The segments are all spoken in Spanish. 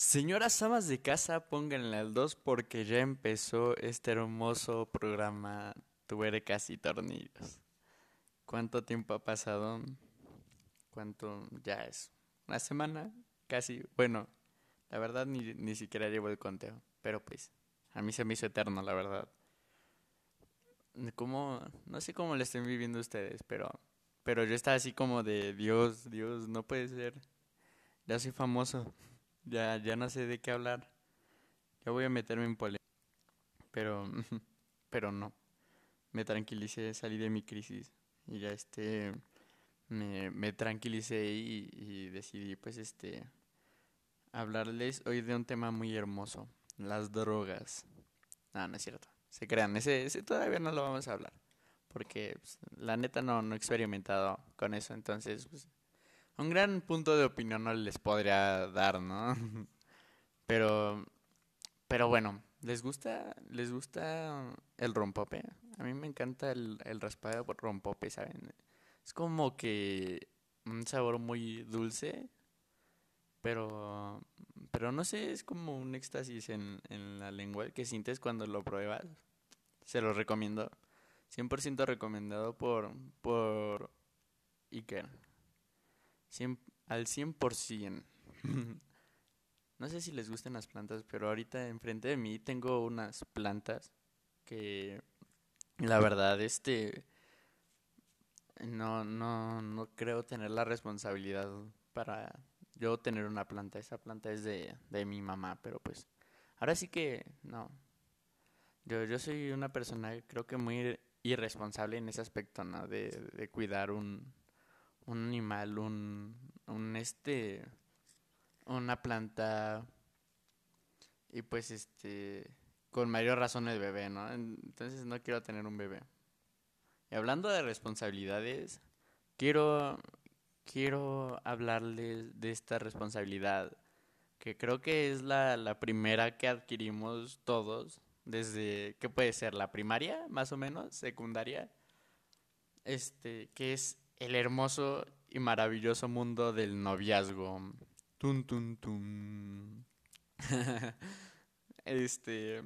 Señoras amas de casa, pónganle al 2 porque ya empezó este hermoso programa Tuercas y Tornillos. ¿Cuánto tiempo ha pasado? ¿Cuánto ya es? ¿Una semana? Casi. Bueno, la verdad ni, ni siquiera llevo el conteo. Pero pues, a mí se me hizo eterno, la verdad. ¿Cómo? No sé cómo le estén viviendo ustedes, pero, pero yo estaba así como de Dios, Dios, no puede ser. Ya soy famoso. Ya, ya no sé de qué hablar. Ya voy a meterme en polémica. Pero, pero no. Me tranquilicé, salí de mi crisis. Y ya este, me, me tranquilicé y, decidí pues este, hablarles hoy de un tema muy hermoso. Las drogas. No, no es cierto. Se crean, ese, ese todavía no lo vamos a hablar. Porque pues, la neta no, no he experimentado con eso. Entonces, pues, un gran punto de opinión no les podría dar, ¿no? Pero, pero bueno, ¿les gusta, les gusta el rompope? A mí me encanta el, el raspado rompope, ¿saben? Es como que un sabor muy dulce, pero, pero no sé, es como un éxtasis en, en la lengua que sientes cuando lo pruebas. Se lo recomiendo. 100% recomendado por, por Iker. Cien- al 100%. no sé si les gustan las plantas, pero ahorita enfrente de mí tengo unas plantas que la verdad este no no no creo tener la responsabilidad para yo tener una planta. Esa planta es de de mi mamá, pero pues ahora sí que no. Yo yo soy una persona creo que muy irresponsable en ese aspecto, ¿no? De de cuidar un un animal, un, un este, una planta y pues este, con mayor razón el bebé, ¿no? Entonces no quiero tener un bebé. Y hablando de responsabilidades, quiero, quiero hablarles de esta responsabilidad que creo que es la, la primera que adquirimos todos desde, ¿qué puede ser? La primaria, más o menos, secundaria, este, que es el hermoso y maravilloso mundo del noviazgo. Tun, tun, tun. Este,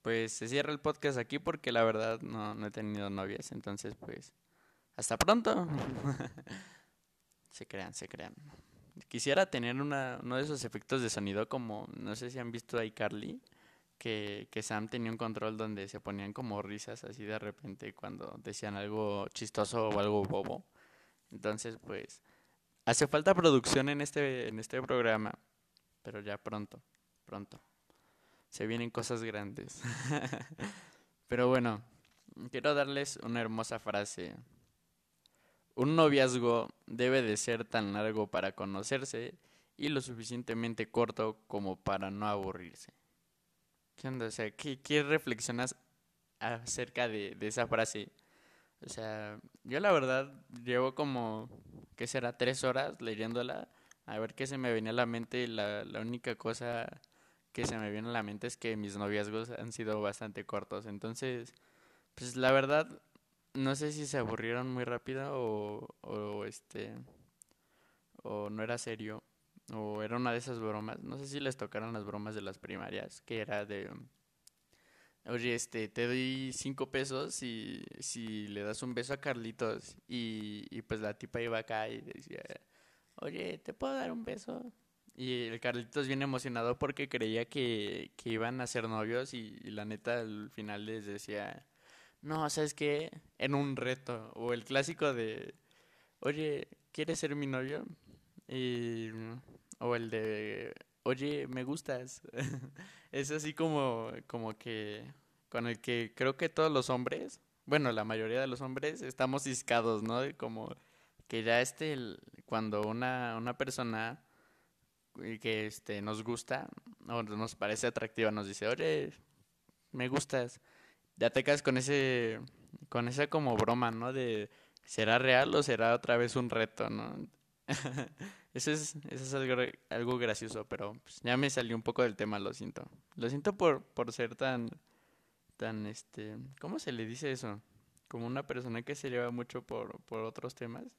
pues se cierra el podcast aquí porque la verdad no, no he tenido novias, entonces pues hasta pronto. Se crean, se crean. Quisiera tener una, uno de esos efectos de sonido como, no sé si han visto a iCarly, que, Sam tenía un control donde se ponían como risas así de repente cuando decían algo chistoso o algo bobo. Entonces, pues, hace falta producción en este, en este programa, pero ya pronto, pronto. Se vienen cosas grandes. Pero bueno, quiero darles una hermosa frase. Un noviazgo debe de ser tan largo para conocerse y lo suficientemente corto como para no aburrirse. ¿Qué onda? O sea, ¿qué, qué reflexionas acerca de, de esa frase? O sea, yo la verdad llevo como, ¿qué será? Tres horas leyéndola a ver qué se me venía a la mente la, la única cosa que se me viene a la mente es que mis noviazgos han sido bastante cortos. Entonces, pues la verdad, no sé si se aburrieron muy rápido o, o este, o no era serio, o era una de esas bromas. No sé si les tocaron las bromas de las primarias, que era de, oye, este, te doy cinco pesos y si le das un beso a Carlitos y, pues la tipa iba acá y decía, oye, ¿te puedo dar un beso? Y el Carlitos bien emocionado porque creía que, que iban a ser novios y, y la neta al final les decía, no, ¿sabes qué? En un reto. O el clásico de, oye, ¿quieres ser mi novio? Y, o el de, oye, me gustas. Es así como, como que con el que creo que todos los hombres, bueno, la mayoría de los hombres estamos ciscados, ¿no? Como que ya este, cuando una, una persona y que este nos gusta o nos parece atractiva, nos dice, oye, me gustas, ya te quedas con ese, con esa como broma, ¿no? De, ¿será real o será otra vez un reto, ¿no? Eso es, eso es algo, algo gracioso, pero pues, ya me salió un poco del tema, lo siento. Lo siento por, por ser tan, tan, este, ¿cómo se le dice eso? Como una persona que se lleva mucho por, por otros temas.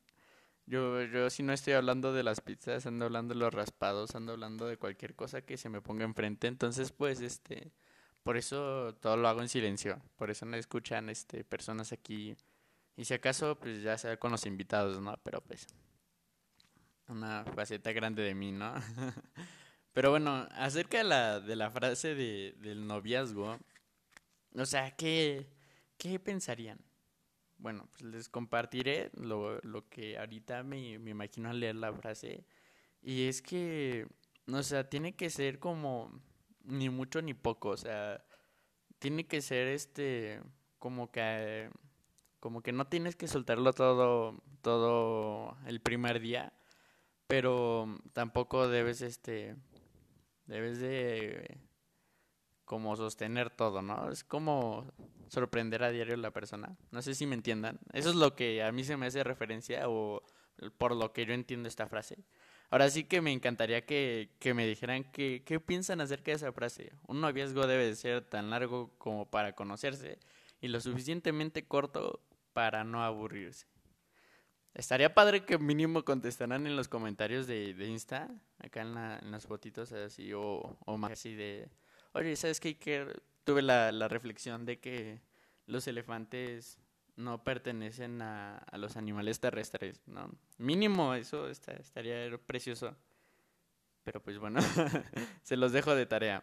Yo, yo si no estoy hablando de las pizzas, ando hablando de los raspados, ando hablando de cualquier cosa que se me ponga enfrente. Entonces, pues, este, por eso todo lo hago en silencio. Por eso no escuchan, este, personas aquí. Y si acaso, pues ya sea con los invitados, ¿no? Pero pues, una faceta grande de mí, ¿no? Pero bueno, acerca de la, de la frase de, del noviazgo, o sea, ¿qué, qué pensarían? Bueno, pues les compartiré lo, lo que ahorita me, me imagino al leer la frase. Y es que, o sea, tiene que ser como ni mucho ni poco, o sea, tiene que ser este, como que, como que no tienes que soltarlo todo, todo el primer día, pero tampoco debes, este, debes de como sostener todo, ¿no? Es como sorprender a diario a la persona. No sé si me entiendan. Eso es lo que a mí se me hace referencia o por lo que yo entiendo esta frase. Ahora sí que me encantaría que, que me dijeran qué piensan acerca de esa frase. Un noviazgo debe de ser tan largo como para conocerse y lo suficientemente corto para no aburrirse. Estaría padre que mínimo contestaran en los comentarios de, de Insta, acá en, la, las fotitos así, o, más así de Oye, ¿sabes qué? Que tuve la, la reflexión de que los elefantes no pertenecen a, los animales terrestres, ¿no? Mínimo eso estaría precioso. Pero pues bueno, se los dejo de tarea.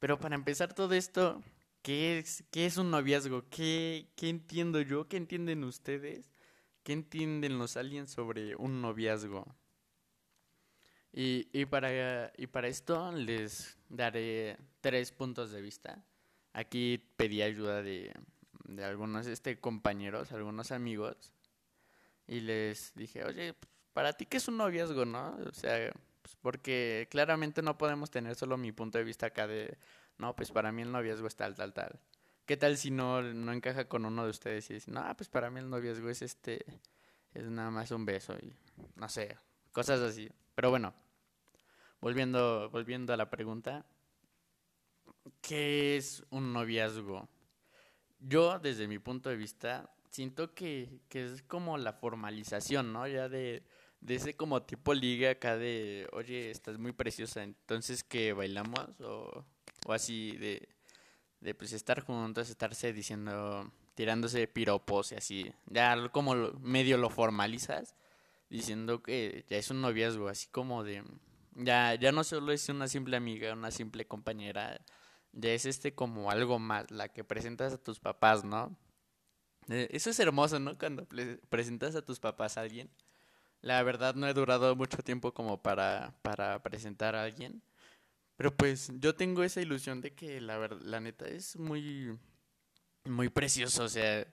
Pero para empezar todo esto, ¿qué es, qué es un noviazgo? ¿Qué, ¿Qué entiendo yo? ¿Qué entienden ustedes? ¿Qué entienden los aliens sobre un noviazgo? Y, y, para, y para esto les daré tres puntos de vista. Aquí pedí ayuda de, de algunos este, compañeros, algunos amigos, y les dije, oye, para ti qué es un noviazgo, ¿no? O sea, pues porque claramente no podemos tener solo mi punto de vista acá de, no, pues para mí el noviazgo es tal, tal, tal. ¿Qué tal si no, no encaja con uno de ustedes y dicen, no, pues para mí el noviazgo es este, es nada más un beso y no sé, cosas así. Pero bueno, volviendo, volviendo a la pregunta, ¿qué es un noviazgo? Yo, desde mi punto de vista, siento que, que es como la formalización, ¿no? Ya de, de ese como tipo liga acá de, oye, estás muy preciosa, entonces que bailamos o, o así de, de pues estar juntos, estarse diciendo, tirándose piropos y así, ya como medio lo formalizas, diciendo que ya es un noviazgo, así como de, ya, ya no solo es una simple amiga, una simple compañera, ya es este como algo más, la que presentas a tus papás, ¿no? Eh, eso es hermoso, ¿no? Cuando presentas a tus papás a alguien. La verdad no he durado mucho tiempo como para, para presentar a alguien. Pero pues yo tengo esa ilusión de que la la neta es muy, muy precioso. O sea,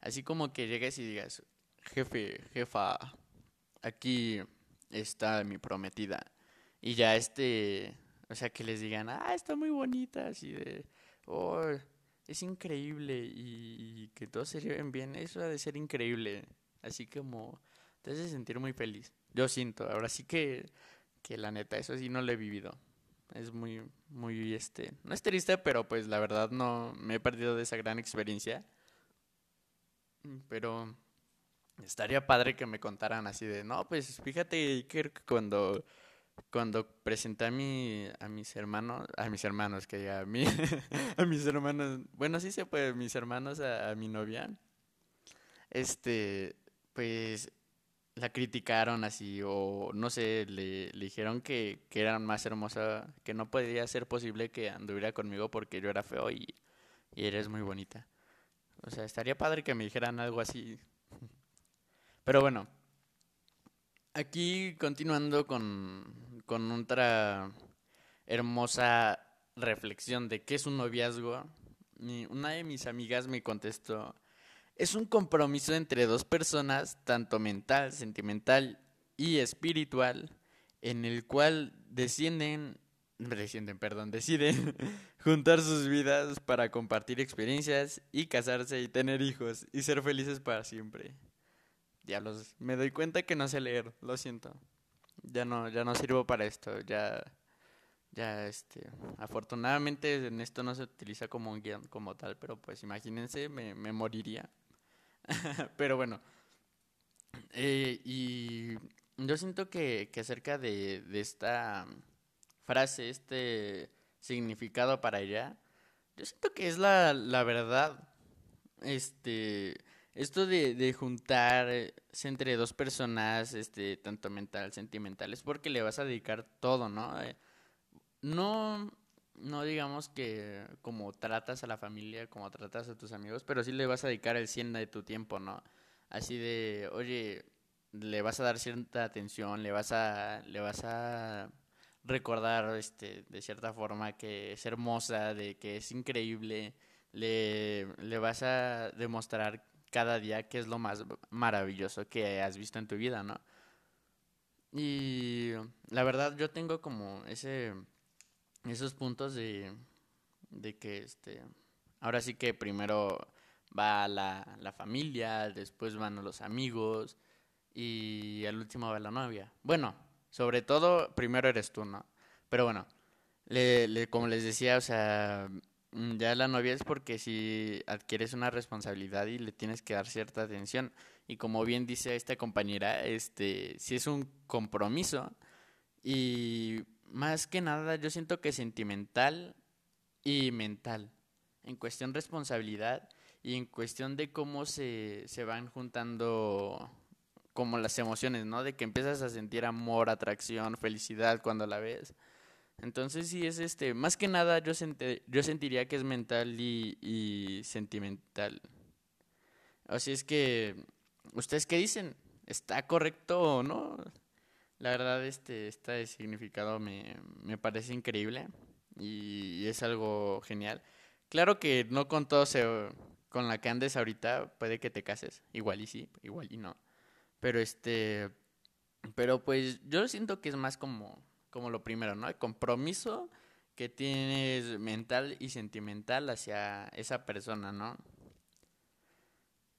así como que llegues y digas, jefe, jefa, aquí está mi prometida. Y ya este, o sea, que les digan, ah, está muy bonita, así de, oh, es increíble y, que todos se lleven bien, eso ha de ser increíble. Así como te hace sentir muy feliz. Yo siento, ahora sí que, que la neta, eso sí no lo he vivido. Es muy, muy, este, no es triste, pero pues la verdad no me he perdido de esa gran experiencia. Pero estaría padre que me contaran así de, no, pues fíjate que cuando cuando presenté a mi a mis hermanos a mis hermanos que a mí a mis hermanos bueno sí se puede mis hermanos a, mi novia este pues la criticaron así o no sé le, dijeron que, que era más hermosa que no podía ser posible que anduviera conmigo porque yo era feo y, y eres muy bonita. O sea estaría padre que me dijeran algo así. Pero bueno aquí continuando con con otra hermosa reflexión de qué es un noviazgo, una de mis amigas me contestó, es un compromiso entre dos personas, tanto mental, sentimental y espiritual, en el cual descienden, descienden, perdón, deciden juntar sus vidas para compartir experiencias y casarse y tener hijos y ser felices para siempre. Diablos, me doy cuenta que no sé leer, lo siento ya no, ya no sirvo para esto, ya, ya, este, afortunadamente en esto no se utiliza como un guion como tal, pero pues imagínense, me, me moriría. pero bueno, Eh, y yo siento que, que acerca de, de esta frase, este significado para ella, yo siento que es la, la verdad. Este, esto de, de juntarse entre dos personas, este, tanto mental, sentimental, es porque le vas a dedicar todo, ¿no? Eh, no, no digamos que como tratas a la familia, como tratas a tus amigos, pero sí le vas a dedicar el 100 de tu tiempo, ¿no? Así de, oye, le vas a dar cierta atención, le vas a, le vas a recordar, este, de cierta forma que es hermosa, de que es increíble, le, le vas a demostrar cada día que es lo más maravilloso que has visto en tu vida, ¿no? Y la verdad yo tengo como ese esos puntos de, de que este ahora sí que primero va la, la familia, después van los amigos y al último va la novia. Bueno, sobre todo primero eres tú, ¿no? Pero bueno, le, le, como les decía, o sea, mm, ya la novia es porque si adquieres una responsabilidad y le tienes que dar cierta atención. Y como bien dice esta compañera, este, si es un compromiso y más que nada yo siento que sentimental y mental. En cuestión responsabilidad y en cuestión de cómo se, se van juntando como las emociones, ¿no? De que empiezas a sentir amor, atracción, felicidad cuando la ves. Entonces sí es este, más que nada yo, yo sentiría que es mental y, y sentimental. Así es que, ¿ustedes qué dicen? ¿Está correcto o no? La verdad, este, este significado me, me parece increíble y, es algo genial. Claro que no con todo se, con la que andes ahorita puede que te cases, igual y sí, igual y no. Pero este, pero pues yo siento que es más como, como lo primero, ¿no? El compromiso que tienes mental y sentimental hacia esa persona, ¿no?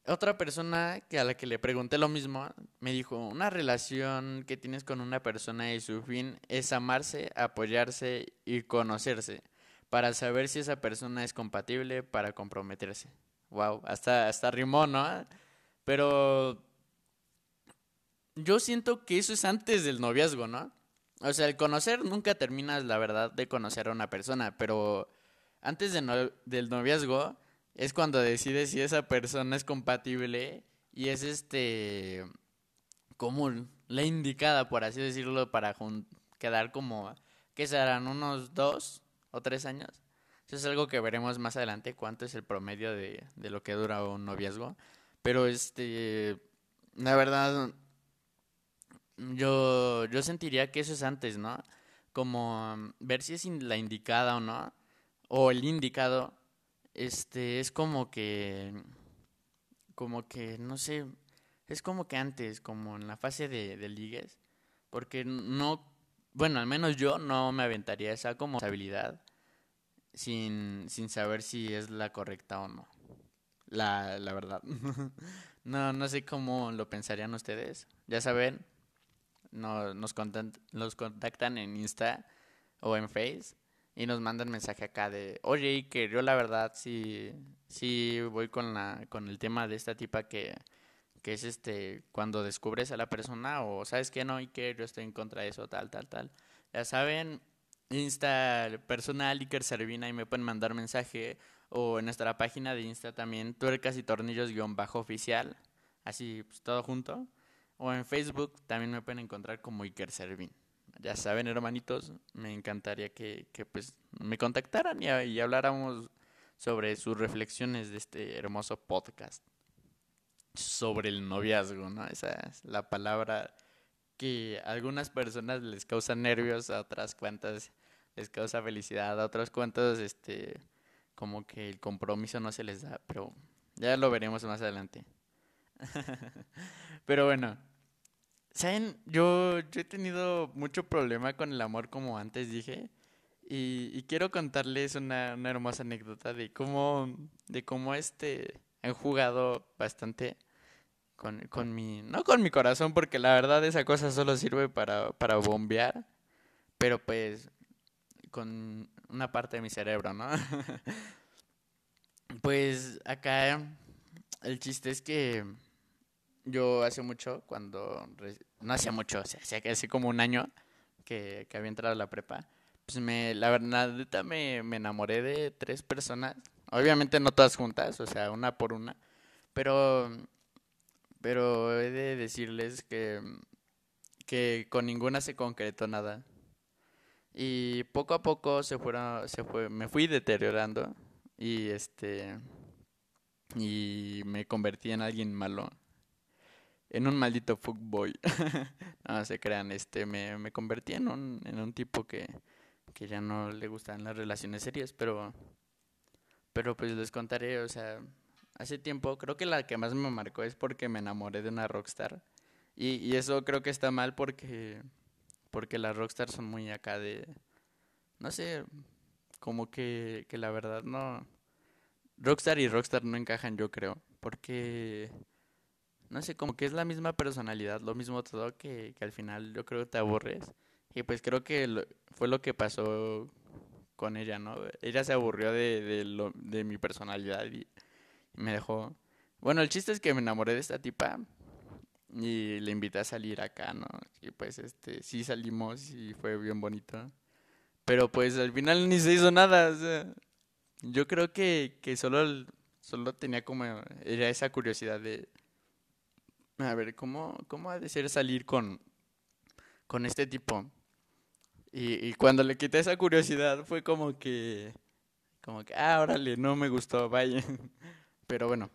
Otra persona que a la que le pregunté lo mismo me dijo, una relación que tienes con una persona y su fin es amarse, apoyarse y conocerse para saber si esa persona es compatible para comprometerse. Wow, hasta, hasta rimó, ¿no? Pero yo siento que eso es antes del noviazgo, ¿no? O sea, el conocer nunca terminas, la verdad, de conocer a una persona, pero antes de del noviazgo es cuando decides si esa persona es compatible y es este común, la indicada, por así decirlo, para quedar como, ¿qué serán? ¿Unos dos o tres años? Eso es algo que veremos más adelante, cuánto es el promedio de, de lo que dura un noviazgo. Pero este, la verdad, yo, yo sentiría que eso es antes, ¿no? Como ver si es la indicada o no, o el indicado este, es como que, como que, no sé, es como que antes, como en la fase de, de ligues, porque no, bueno, al menos yo no me aventaría esa como habilidad sin, sin saber si es la correcta o no. La, la verdad. no, no sé cómo lo pensarían ustedes. Ya saben, no, nos, contactan, nos contactan en Insta o en Face y nos mandan mensaje acá de, oye, que yo la verdad sí, sí voy con, la, con el tema de esta tipa que, que es este, cuando descubres a la persona o sabes que no, que yo estoy en contra de eso, tal, tal, tal. Ya saben, Insta personal, Iker Servina, y me pueden mandar mensaje o en nuestra página de Insta también, tuercas y tornillos guion bajo oficial, así pues, todo junto. O en Facebook también me pueden encontrar como Iker Servín ya saben, hermanitos, me encantaría que, que pues me contactaran y, y, habláramos sobre sus reflexiones de este hermoso podcast sobre el noviazgo, ¿no? Esa es la palabra que a algunas personas les causa nervios, a otras cuantas les causa felicidad, a otras cuantas, este, como que el compromiso no se les da, pero ya lo veremos más adelante. pero bueno, ¿Saben? Yo, yo he tenido mucho problema con el amor, como antes dije. Y, y quiero contarles una, una, hermosa anécdota de cómo, de cómo este, han jugado bastante con, con mi, no con mi corazón, porque la verdad esa cosa solo sirve para, para bombear, pero pues con una parte de mi cerebro, ¿no? pues acá el chiste es que yo hace mucho, cuando, no hace mucho, o sea, hace como un año que, que había entrado a la prepa, pues me, la verdad, me, me enamoré de tres personas. Obviamente no todas juntas, o sea, una por una. Pero, pero he de decirles que, que con ninguna se concretó nada. Y poco a poco se fueron, se fue, me fui deteriorando y este, y me convertí en alguien malo en un maldito fuckboy. no se crean, este, me, me convertí en un, en un tipo que, que ya no le gustan las relaciones serias, pero, pero pues les contaré, o sea, hace tiempo, creo que la que más me marcó es porque me enamoré de una rockstar. Y, y eso creo que está mal porque, porque las rockstars son muy acá de, no sé, como que, que la verdad no... Rockstar y Rockstar no encajan, yo creo, porque no sé, como que es la misma personalidad, lo mismo todo, que, que al final yo creo que te aburres. Y pues creo que fue lo que pasó con ella, ¿no? Ella se aburrió de, de, lo, de mi personalidad y, me dejó... Bueno, el chiste es que me enamoré de esta tipa y le invité a salir acá, ¿no? Y pues este, sí salimos y fue bien bonito. Pero pues al final ni se hizo nada, o sea, yo creo que, que solo, solo tenía como era esa curiosidad de, a ver, ¿cómo, cómo ha de ser salir con, con este tipo? Y, y cuando le quité esa curiosidad fue como que, como que, ah, órale, no me gustó, vaya. Pero bueno,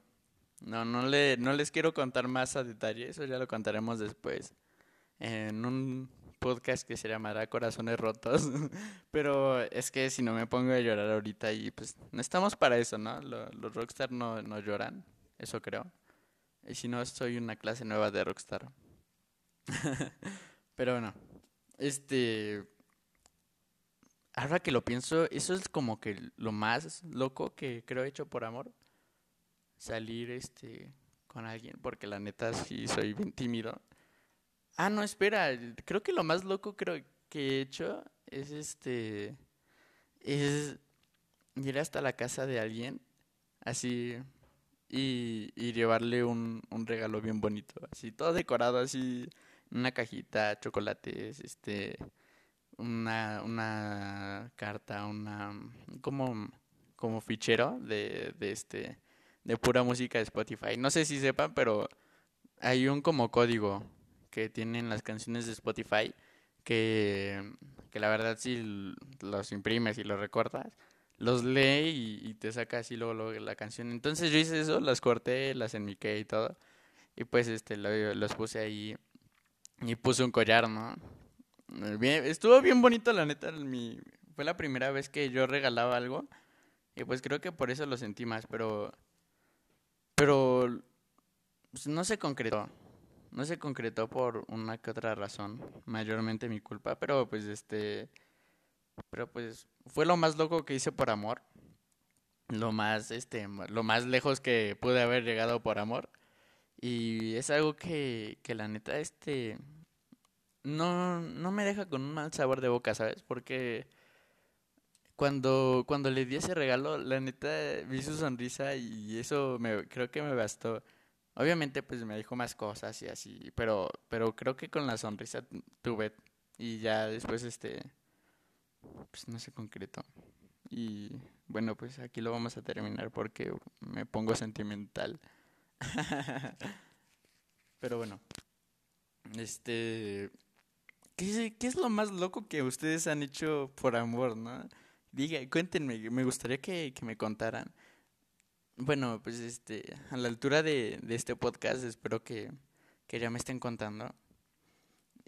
no, no, le, no les quiero contar más a detalle, eso ya lo contaremos después. En un podcast que se llamará Corazones Rotos. Pero es que si no me pongo a llorar ahorita y pues no estamos para eso, ¿no? Los, los rockstar no, no lloran, eso creo. Y si no, soy una clase nueva de Rockstar. Pero bueno, este... Ahora que lo pienso, eso es como que lo más loco que creo he hecho por amor. Salir este con alguien, porque la neta sí soy bien tímido. Ah, no, espera, creo que lo más loco creo que he hecho es este es ir hasta la casa de alguien así y, y llevarle un, un regalo bien bonito, así todo decorado, así una cajita, chocolates, este, una, una carta, una, como, como fichero de, de este, de pura música de Spotify. No sé si sepan, pero hay un como código que tienen las canciones de Spotify que, que la verdad si los imprimes y los recortas, los lee y, te saca así luego, la canción. Entonces yo hice eso, las corté, las enmiqué y todo. Y pues este los puse ahí y puse un collar, ¿no? Bien, estuvo bien bonito la neta, fue la primera vez que yo regalaba algo y pues creo que por eso lo sentí más, pero pero pues, no se concretó. No se concretó por una que otra razón, mayormente mi culpa, pero pues este pero pues fue lo más loco que hice por amor. Lo más, este, lo más lejos que pude haber llegado por amor. Y es algo que, que la neta, este, no, no me deja con un mal sabor de boca, ¿sabes? Porque cuando, cuando le di ese regalo, la neta, vi su sonrisa y eso me, creo que me bastó. Obviamente, pues me dijo más cosas y así, pero, pero creo que con la sonrisa tuve y ya después, este, pues no se concretó. Y bueno, pues aquí lo vamos a terminar porque me pongo sentimental. Pero bueno, este, ¿qué, ¿qué, es lo más loco que ustedes han hecho por amor, no? Diga, cuéntenme, me gustaría que, que me contaran. Bueno, pues este, a la altura de, de este podcast espero que, que ya me estén contando.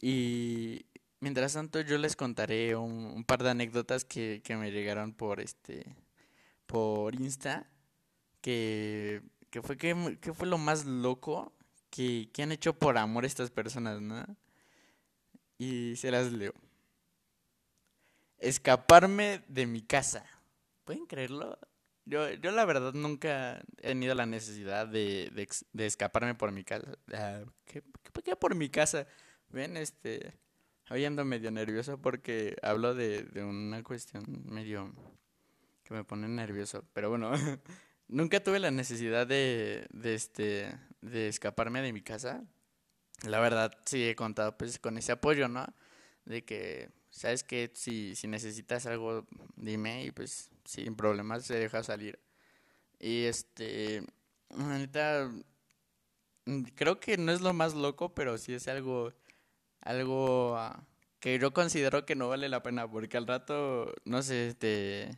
Y Mientras tanto, yo les contaré un, par de anécdotas que, que, me llegaron por este por Insta. Que, que fue que, que, fue lo más loco que, que han hecho por amor estas personas, ¿no? Y se las leo. Escaparme de mi casa. ¿Pueden creerlo? Yo, yo la verdad nunca he tenido la necesidad de, de, escaparme por mi casa. Ah, ¿Qué, qué, qué por mi casa? Ven, este Hoy ando medio nervioso porque hablo de, de una cuestión medio que me pone nervioso. Pero bueno, nunca tuve la necesidad de, de, este, de escaparme de mi casa. La verdad, sí he contado pues con ese apoyo, ¿no? De que, ¿sabes que Si, si necesitas algo, dime y pues sin problemas se deja salir. Y este, ahorita, creo que no es lo más loco, pero sí es algo, algo ah, que yo considero que no vale la pena, porque al rato, no sé, te,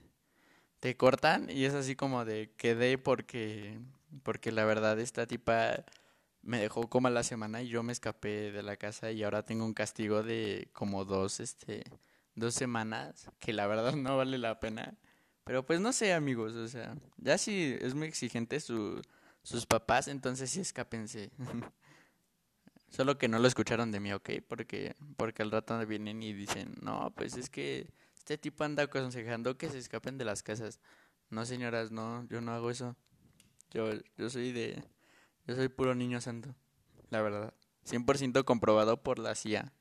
te cortan y es así como de quedé porque, porque la verdad esta tipa me dejó como la semana y yo me escapé de la casa y ahora tengo un castigo de como dos, este, dos semanas, que la verdad no vale la pena. Pero pues no sé, amigos, o sea, ya si es muy exigente su, sus papás, entonces sí escápense. Solo que no lo escucharon de mí, ¿ok? Porque, porque al rato vienen y dicen, no, pues es que este tipo anda aconsejando que se escapen de las casas. No, señoras, no, yo no hago eso. Yo, yo soy de, yo soy puro niño santo, la verdad. 100% comprobado por la CIA.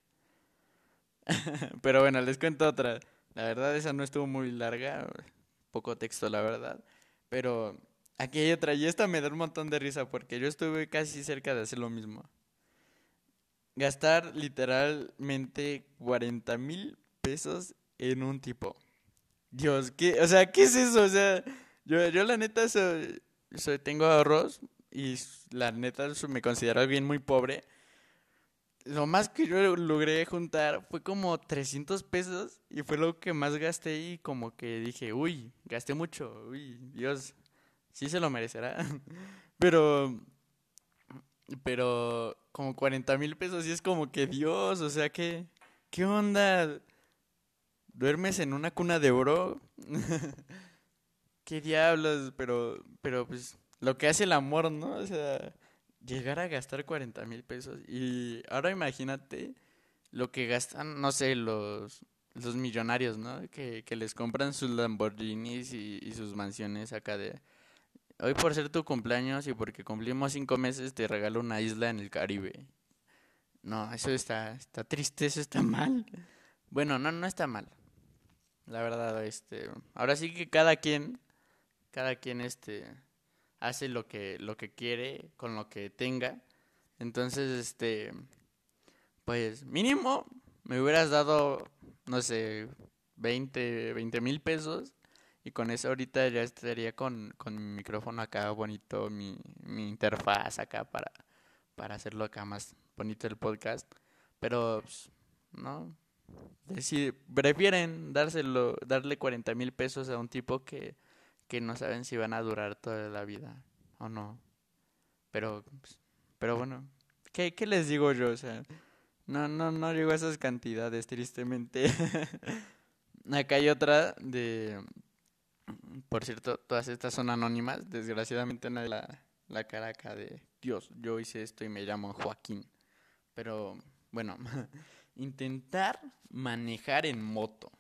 Pero bueno, les cuento otra. La verdad, esa no estuvo muy larga poco texto, la verdad. Pero aquí hay otra, y esta me da un montón de risa porque yo estuve casi cerca de hacer lo mismo. Gastar literalmente 40 mil pesos en un tipo. Dios, ¿qué? O sea, ¿qué es eso? O sea, yo, yo la neta soy, soy, tengo ahorros y la neta me considero alguien muy pobre lo más que yo logré juntar fue como 300 pesos y fue lo que más gasté y como que dije, uy, gasté mucho, uy, Dios, sí se lo merecerá. pero, pero como 40 mil pesos y es como que Dios, o sea, ¿qué, qué onda? ¿Duermes en una cuna de oro? ¿Qué diablos? Pero, pero pues lo que hace el amor, ¿no? O sea llegar a gastar 40 mil pesos. Y ahora imagínate lo que gastan, no sé, los, los millonarios, ¿no? Que, que les compran sus Lamborghinis y, y, sus mansiones acá de... Hoy por ser tu cumpleaños y porque cumplimos cinco meses te regalo una isla en el Caribe. No, eso está, está triste, eso está mal. Bueno, no, no está mal. La verdad, este... Ahora sí que cada quien, cada quien, este hace lo que, lo que quiere con lo que tenga. Entonces, este, pues mínimo me hubieras dado, no sé, 20, 20 mil pesos y con eso ahorita ya estaría con, con mi micrófono acá bonito, mi, mi interfaz acá para, para hacerlo acá más bonito el podcast. Pero, pues, no, si prefieren dárselo, darle 40 mil pesos a un tipo que que no saben si van a durar toda la vida o no. Pero, pues, pero bueno, ¿qué, ¿qué les digo yo? O sea, no, no, no llego a esas cantidades, tristemente. Acá hay otra de... Por cierto, todas estas son anónimas. Desgraciadamente nadie la, la cara acá de Dios, yo hice esto y me llamo Joaquín. Pero, bueno, intentar manejar en moto.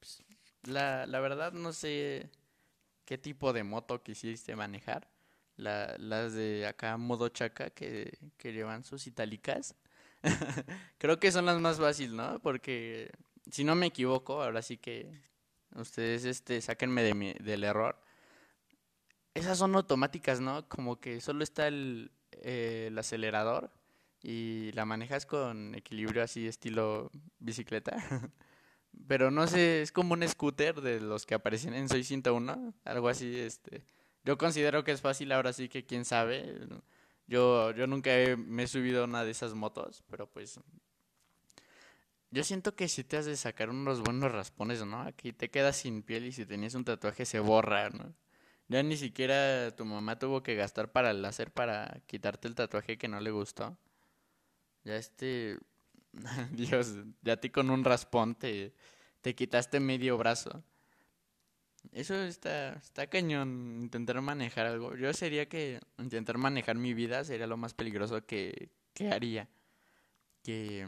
Pues, la, la verdad no sé qué tipo de moto quisiste manejar. La, las de acá modo chaca que, que llevan sus itálicas. Creo que son las más fáciles, ¿no? Porque si no me equivoco, ahora sí que ustedes este sáquenme de mi, del error. Esas son automáticas, ¿no? Como que solo está el, eh, el acelerador y la manejas con equilibrio así estilo bicicleta. Pero no sé, es como un scooter de los que aparecen en Soy 101, algo así, este. Yo considero que es fácil, ahora sí que quién sabe. Yo, yo nunca me he subido a una de esas motos, pero pues... Yo siento que si te has de sacar unos buenos raspones, ¿no? Aquí te quedas sin piel y si tenías un tatuaje se borra, ¿no? Ya ni siquiera tu mamá tuvo que gastar para el láser para quitarte el tatuaje que no le gustó. Ya este, Dios, ya ti con un raspón te, te quitaste medio brazo. Eso está, está cañón, intentar manejar algo. Yo sería que intentar manejar mi vida sería lo más peligroso que, que haría. Que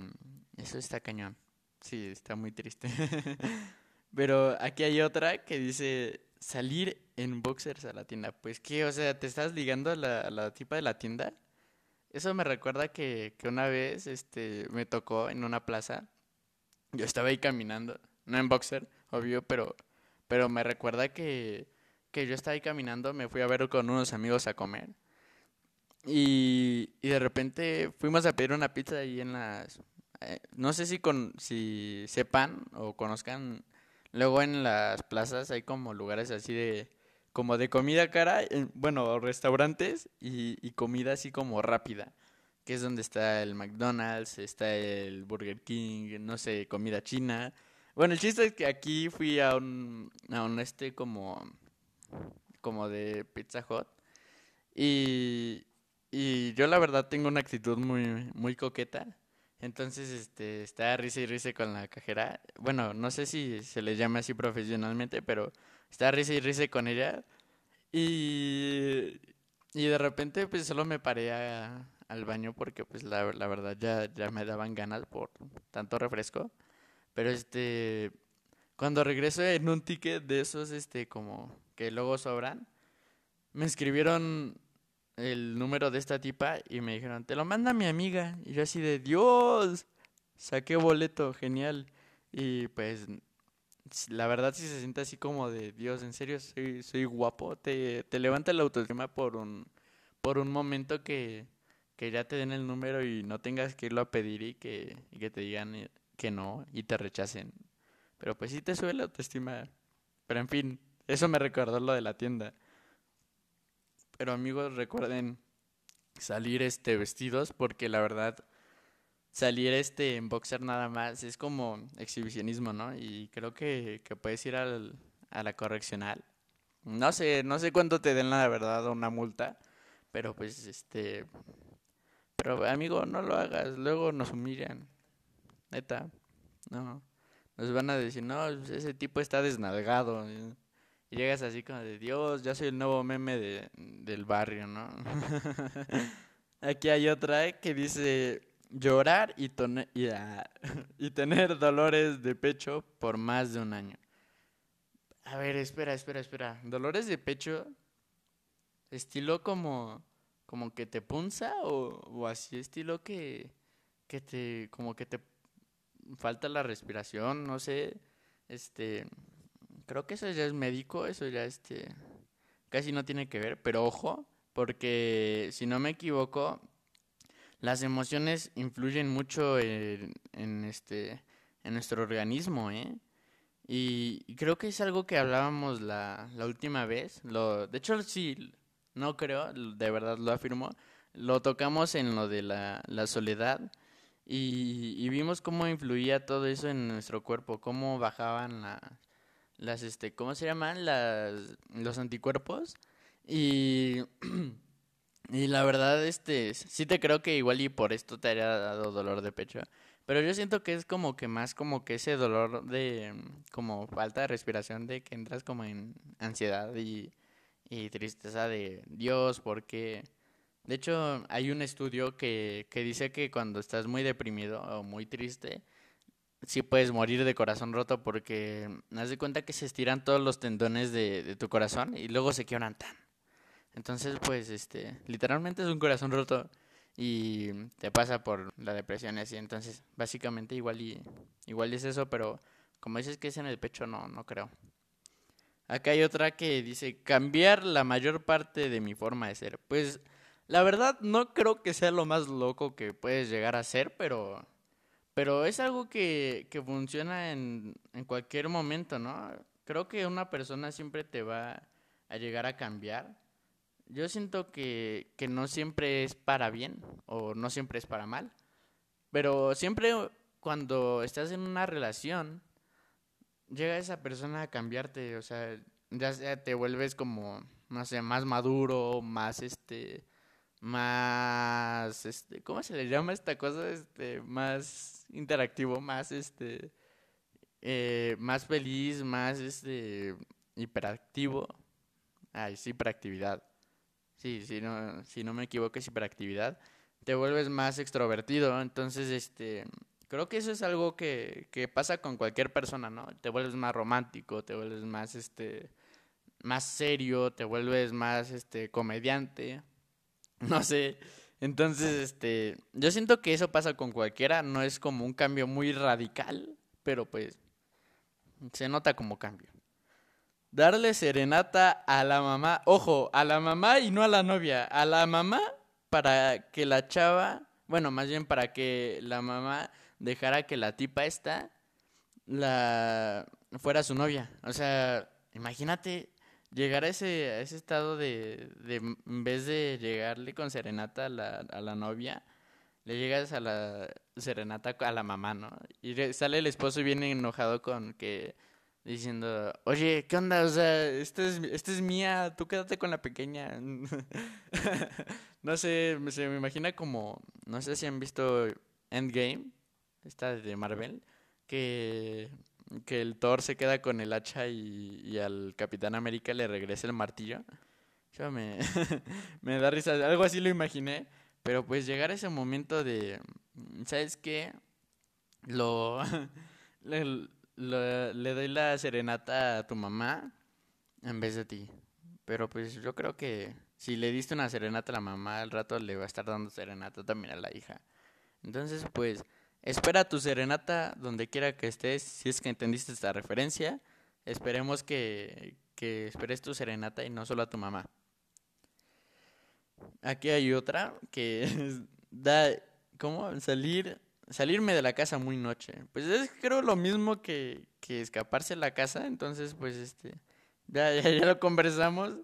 eso está cañón. Sí, está muy triste. Pero aquí hay otra que dice salir en boxers a la tienda. Pues qué, o sea, ¿te estás ligando a la, a la tipa de la tienda? Eso me recuerda que, que una vez este, me tocó en una plaza. Yo estaba ahí caminando, no en boxer, obvio, pero, pero me recuerda que, que yo estaba ahí caminando, me fui a ver con unos amigos a comer. Y, y de repente fuimos a pedir una pizza ahí en las... eh, no sé si, con, si sepan o conozcan, luego en las plazas hay como lugares así de... Como de comida cara, bueno, restaurantes y, y comida así como rápida que es donde está el McDonald's, está el Burger King, no sé, comida china. Bueno, el chiste es que aquí fui a un, a un este como, como de Pizza Hut y, y yo la verdad tengo una actitud muy, muy coqueta. Entonces, este, estaba risa y risa con la cajera. Bueno, no sé si se le llama así profesionalmente, pero estaba risa y risa con ella. Y, y de repente, pues solo me paré a, al baño porque pues la, la verdad ya, ya me daban ganas por tanto refresco. Pero este, cuando regreso en un ticket de esos, este, como que luego sobran, me escribieron el número de esta tipa y me dijeron, te lo manda mi amiga. Y yo así de, Dios, saqué boleto, genial. Y pues, la verdad sí se siente así como de, Dios, en serio, soy, soy guapo. Te, te levanta la autoestima por un, por un momento que que ya te den el número y no tengas que irlo a pedir y que, que te digan eh, que no y te rechacen. Pero pues sí te sube la autoestima. Pero en fin, eso me recordó lo de la tienda. Pero amigos, recuerden salir este vestidos porque la verdad salir este en boxer nada más es como exhibicionismo, ¿no? Y creo que, que puedes ir al, a la correccional. No sé, no sé cuánto te den la verdad una multa, pero pues este pero amigo, no lo hagas, luego nos humillan. Neta, no. Nos van a decir, no, ese tipo está desnalgado. Y llegas así como de, Dios, ya soy el nuevo meme de, del barrio, ¿no? Aquí hay otra que dice, llorar y, y, ah, y tener dolores de pecho por más de un año. A ver, espera, espera, espera. Dolores de pecho, estilo como como que te punza o, o así estilo que, que te, como que te falta la respiración, no sé, este, creo que eso ya es médico, eso ya este, casi no tiene que ver, pero ojo, porque si no me equivoco, las emociones influyen mucho en, en este, en nuestro organismo, ¿eh? Y, y, creo que es algo que hablábamos la, la última vez. Lo, de hecho, sí, no creo, de verdad lo afirmo. Lo tocamos en lo de la, la soledad y, y, vimos cómo influía todo eso en nuestro cuerpo, cómo bajaban la, las, este, ¿cómo se llaman? Las, los anticuerpos. Y, y la verdad, este, sí te creo que igual y por esto te haya dado dolor de pecho. Pero yo siento que es como que más como que ese dolor de, como falta de respiración, de que entras como en ansiedad y y tristeza de Dios, porque de hecho hay un estudio que, que dice que cuando estás muy deprimido o muy triste, sí puedes morir de corazón roto porque haz de cuenta que se estiran todos los tendones de, tu corazón y luego se quiebran tan. Entonces, pues, este, literalmente es un corazón roto y te pasa por la depresión y así. Entonces, básicamente igual y igual es eso, pero como dices que es en el pecho, no, no creo. Acá hay otra que dice, cambiar la mayor parte de mi forma de ser. Pues la verdad no creo que sea lo más loco que puedes llegar a ser, pero, pero es algo que, que funciona en, en cualquier momento, ¿no? Creo que una persona siempre te va a llegar a cambiar. Yo siento que, que no siempre es para bien o no siempre es para mal, pero siempre cuando estás en una relación llega esa persona a cambiarte, o sea, ya te vuelves como, no sé, más maduro, más este, más, este, ¿cómo se le llama esta cosa? Este, más interactivo, más este, eh, más feliz, más este, hiperactivo. Ay, sí, hiperactividad. Sí, si no, si no me equivoco es hiperactividad. Te vuelves más extrovertido, entonces este Creo que eso es algo que, que pasa con cualquier persona, ¿no? Te vuelves más romántico, te vuelves más, este, más serio, te vuelves más, este, comediante, no sé. Entonces, este, yo siento que eso pasa con cualquiera, no es como un cambio muy radical, pero pues se nota como cambio. darle serenata a la mamá, ojo, a la mamá y no a la novia, a la mamá para que la chava, bueno, más bien para que la mamá dejara que la tipa esta la fuera su novia. O sea, imagínate llegar a ese, a ese estado de, de, en vez de llegarle con serenata a la, a la novia, le llegas a la serenata a la mamá, ¿no? Y sale el esposo y viene enojado con que diciendo, oye, ¿qué onda? O sea, esta es, esta es mía, tú quédate con la pequeña. no sé, se me imagina como, no sé si han visto Endgame, esta de Marvel, que, que el Thor se queda con el hacha y, y al Capitán América le regresa el martillo. Yo me, me da risa, algo así lo imaginé, pero pues llegar a ese momento de, ¿sabes qué? Lo... le doy la serenata a tu mamá en vez de ti. Pero pues yo creo que si le diste una serenata a la mamá, al rato le va a estar dando serenata también a la hija. Entonces, pues, espera tu serenata donde quiera que estés, si es que entendiste esta referencia. Esperemos que, que esperes tu serenata y no solo a tu mamá. Aquí hay otra que da, ¿cómo? Salir salirme de la casa muy noche. Pues es creo lo mismo que, que escaparse de la casa, entonces pues este, ya, ya, ya, lo conversamos,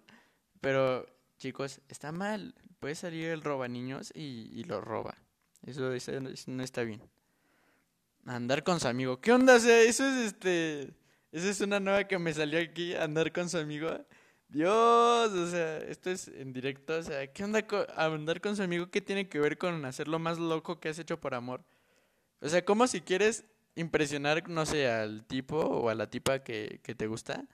pero chicos, está mal, puede salir el roba niños y, y lo roba, eso, eso, no está bien. Andar con su amigo, ¿qué onda? O sea, eso es este, esa es una nueva que me salió aquí, andar con su amigo. Dios, o sea, esto es en directo, o sea, ¿qué onda con, andar con su amigo? ¿Qué tiene que ver con hacer lo más loco que has hecho por amor? O sea, como si quieres impresionar, no sé, al tipo o a la tipa que, que te gusta,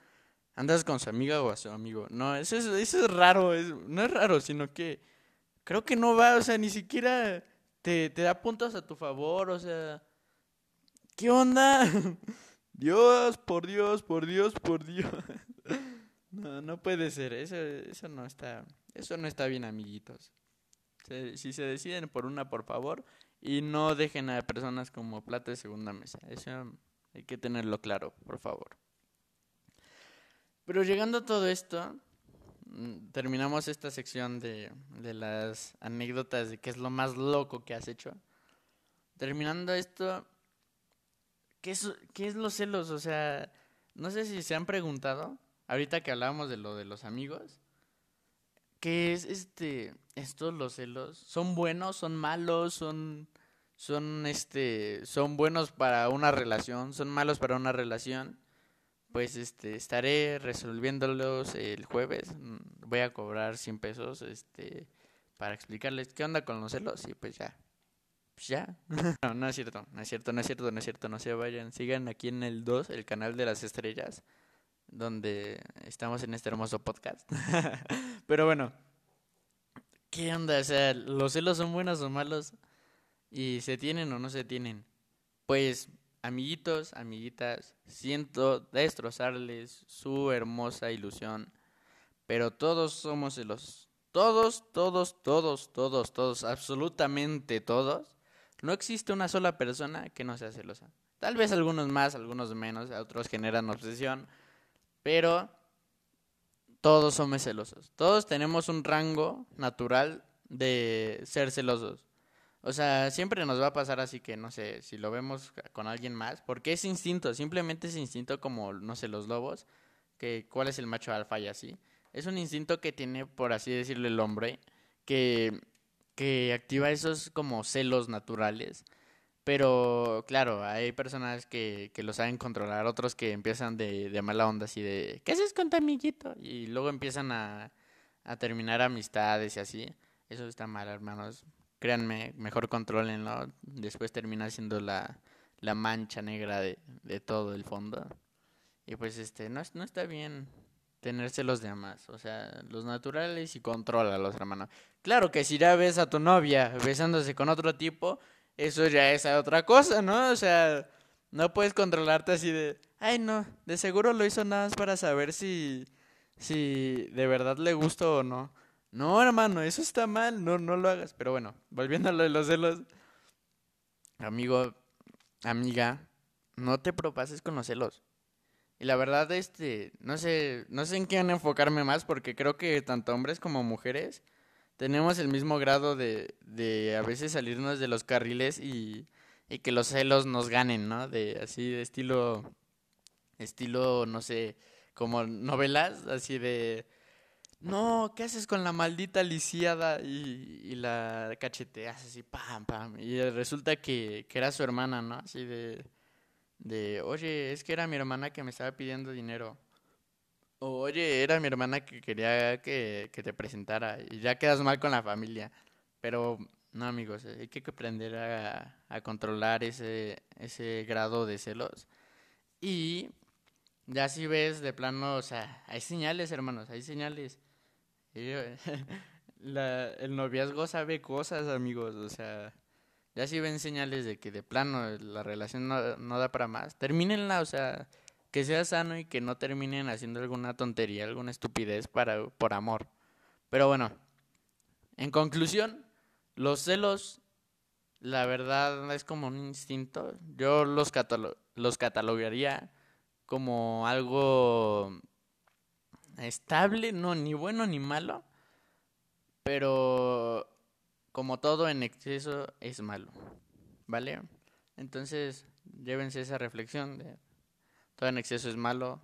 andas con su amiga o a su amigo. No, eso es, eso es raro, no es raro, sino que creo que no va, o sea, ni siquiera te, te da puntos a tu favor, o sea, ¿qué onda? Dios, por Dios, por Dios, por Dios. No, no puede ser, eso, eso no está, eso no está bien, amiguitos. Si se deciden por una, por favor, y no dejen a personas como plata de segunda mesa. Eso hay que tenerlo claro, por favor. Pero llegando a todo esto, mm, terminamos esta sección de, de las anécdotas de qué es lo más loco que has hecho. Terminando esto, ¿qué es, qué es los celos? O sea, no sé si se han preguntado, ahorita que hablábamos de lo de los amigos, ¿qué es este estos los celos son buenos, son malos, son son este son buenos para una relación, son malos para una relación. Pues este estaré resolviéndolos el jueves. Voy a cobrar 100 pesos este para explicarles qué onda con los celos y pues ya. Pues ya. no, es cierto, no es cierto, no es cierto, no es cierto, no se vayan. Sigan aquí en el 2, el canal de las estrellas, donde estamos en este hermoso podcast. Pero bueno, ¿Qué onda? O sea, ¿los celos son buenos o malos? ¿Y se tienen o no se tienen? Pues, amiguitos, amiguitas, siento destrozarles su hermosa ilusión, pero todos somos celosos. Todos, todos, todos, todos, todos, absolutamente todos. No existe una sola persona que no sea celosa. Tal vez algunos más, algunos menos, otros generan obsesión, pero todos somos celosos. Todos tenemos un rango natural de ser celosos. O sea, siempre nos va a pasar así que, no sé, si lo vemos con alguien más, porque es instinto, simplemente es instinto como, no sé, los lobos, que cuál es el macho alfa y así. Es un instinto que tiene, por así decirlo, el hombre, que, que activa esos como celos naturales pero claro, hay personas que, que lo saben controlar, otros que empiezan de, de mala onda, así de, ¿qué haces con tu amiguito? Y luego empiezan a, a terminar amistades y así. Eso está mal, hermanos. Créanme, mejor controlenlo. Después termina siendo la, la mancha negra de, de todo el fondo. Y pues este, no, no está bien tenerse los demás. O sea, los naturales y los hermanos. Claro que si ya ves a tu novia besándose con otro tipo eso ya es otra cosa, ¿no? O sea, no puedes controlarte así de, ay, no, de seguro lo hizo nada más para saber si, si de verdad le gustó o no. No, hermano, eso está mal, no, no lo hagas. Pero bueno, volviendo a lo de los celos, amigo, amiga, no te propases con los celos. Y la verdad, este, no sé, no sé en quién enfocarme más porque creo que tanto hombres como mujeres tenemos el mismo grado de, de a veces salirnos de los carriles y, y que los celos nos ganen, ¿no? De así, de estilo, estilo, no sé, como novelas, así de, no, ¿qué haces con la maldita lisiada? Y, y la cacheteas así, pam, pam. Y resulta que, que era su hermana, ¿no? Así de, de, oye, es que era mi hermana que me estaba pidiendo dinero. O, oye, era mi hermana que quería que, que te presentara. Y ya quedas mal con la familia. Pero, no, amigos, hay que aprender a, a controlar ese, ese grado de celos. Y ya si ves de plano, o sea, hay señales, hermanos, hay señales. la, el noviazgo sabe cosas, amigos, o sea, ya si ven señales de que de plano la relación no, da para más, termínenla, o sea, que sea sano y que no terminen haciendo alguna tontería, alguna estupidez para, por amor. Pero bueno, en conclusión, los celos, la verdad es como un instinto. Yo los, los catalogaría como algo estable, no, ni bueno ni malo, pero como todo en exceso es malo, ¿vale? Entonces, llévense esa reflexión de todo en exceso es malo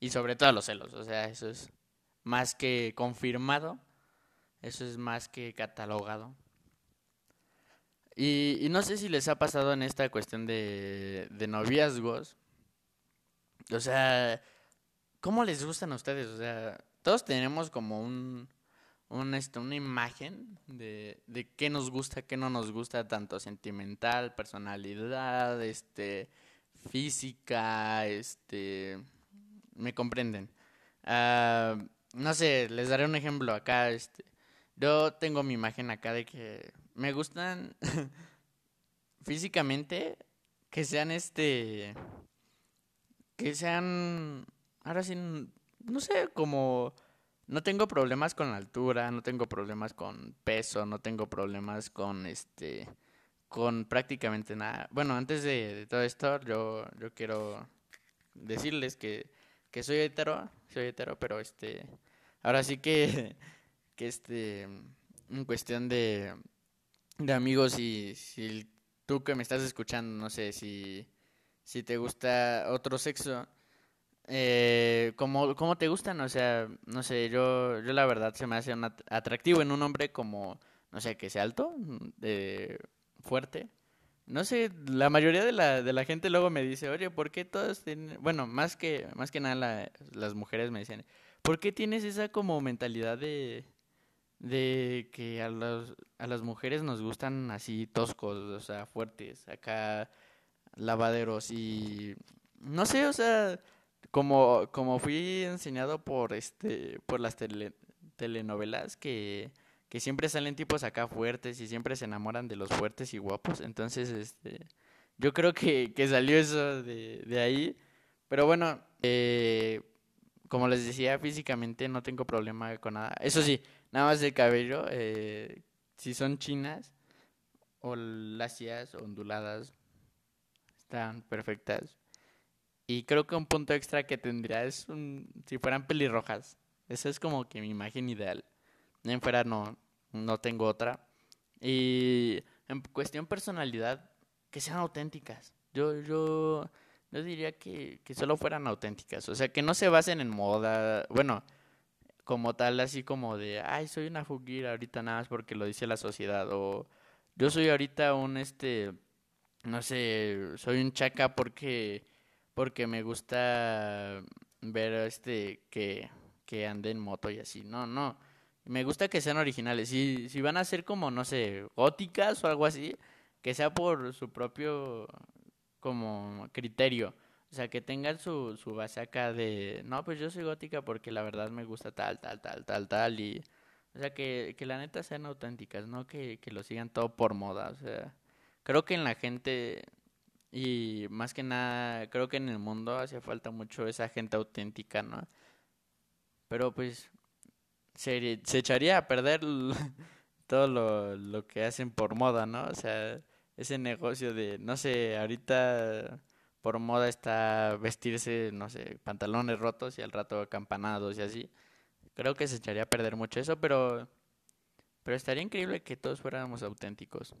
y sobre todo los celos, o sea, eso es más que confirmado, eso es más que catalogado. Y, y no sé si les ha pasado en esta cuestión de, de noviazgos, o sea, ¿cómo les gustan a ustedes? O sea, todos tenemos como un, un este, una imagen de, de qué nos gusta, qué no nos gusta, tanto sentimental, personalidad, este, física, este, me comprenden. Uh, no sé, les daré un ejemplo acá, este, yo tengo mi imagen acá de que me gustan físicamente que sean este que sean, ahora sí, no sé, como no tengo problemas con la altura, no tengo problemas con peso, no tengo problemas con este, con prácticamente nada. Bueno, antes de, todo esto, yo, yo quiero decirles que, que soy hetero, soy hetero, pero este, ahora sí que, que este, en cuestión de, de amigos y si tú que me estás escuchando, no sé si si te gusta otro sexo, eh, ¿cómo, ¿cómo, te gustan? O sea, no sé, yo, yo la verdad se me hace atractivo en un hombre como, no sé, que sea alto, de fuerte. No sé, la mayoría de la, de la gente luego me dice, oye, ¿por qué todos tienen... Bueno, más que, más que nada las mujeres me dicen, ¿por qué tienes esa como mentalidad de, de que a, los, a las mujeres nos gustan así toscos, o sea, fuertes, acá lavaderos y no sé, o sea, como como fui enseñado por este por las telenovelas que que siempre salen tipos acá fuertes y siempre se enamoran de los fuertes y guapos, entonces este yo creo que, que salió eso de, ahí, pero bueno, eh, como les decía, físicamente no tengo problema con nada. Eso sí, nada más el cabello, eh, si son chinas o lacias, onduladas, están perfectas. Y creo que un punto extra que tendría es un, si fueran pelirrojas. Esa es como que mi imagen ideal. En fuera no, no tengo otra. Y en cuestión personalidad, que sean auténticas. Yo, yo, yo diría que, que solo fueran auténticas. O sea, que no se basen en moda. Bueno, como tal, así como de, ay, soy una fugira ahorita nada más porque lo dice la sociedad. O yo soy ahorita un, este, no sé, soy un chaca porque porque me gusta ver este que que ande en moto y así. No, no. Me gusta que sean originales. Si si van a ser como no sé, góticas o algo así, que sea por su propio como criterio. O sea, que tengan su, su base acá de, no, pues yo soy gótica porque la verdad me gusta tal, tal, tal, tal, tal. Y, o sea, que, que la neta sean auténticas, no que, que lo sigan todo por moda. O sea, creo que en la gente y más que nada creo que en el mundo hace falta mucho esa gente auténtica, ¿no? Pero pues se, se echaría a perder todo lo, lo que hacen por moda, ¿no? O sea, ese negocio de, no sé, ahorita por moda está vestirse, no sé, pantalones rotos y al rato acampanados y así. Creo que se echaría a perder mucho eso, pero pero estaría increíble que todos fuéramos auténticos.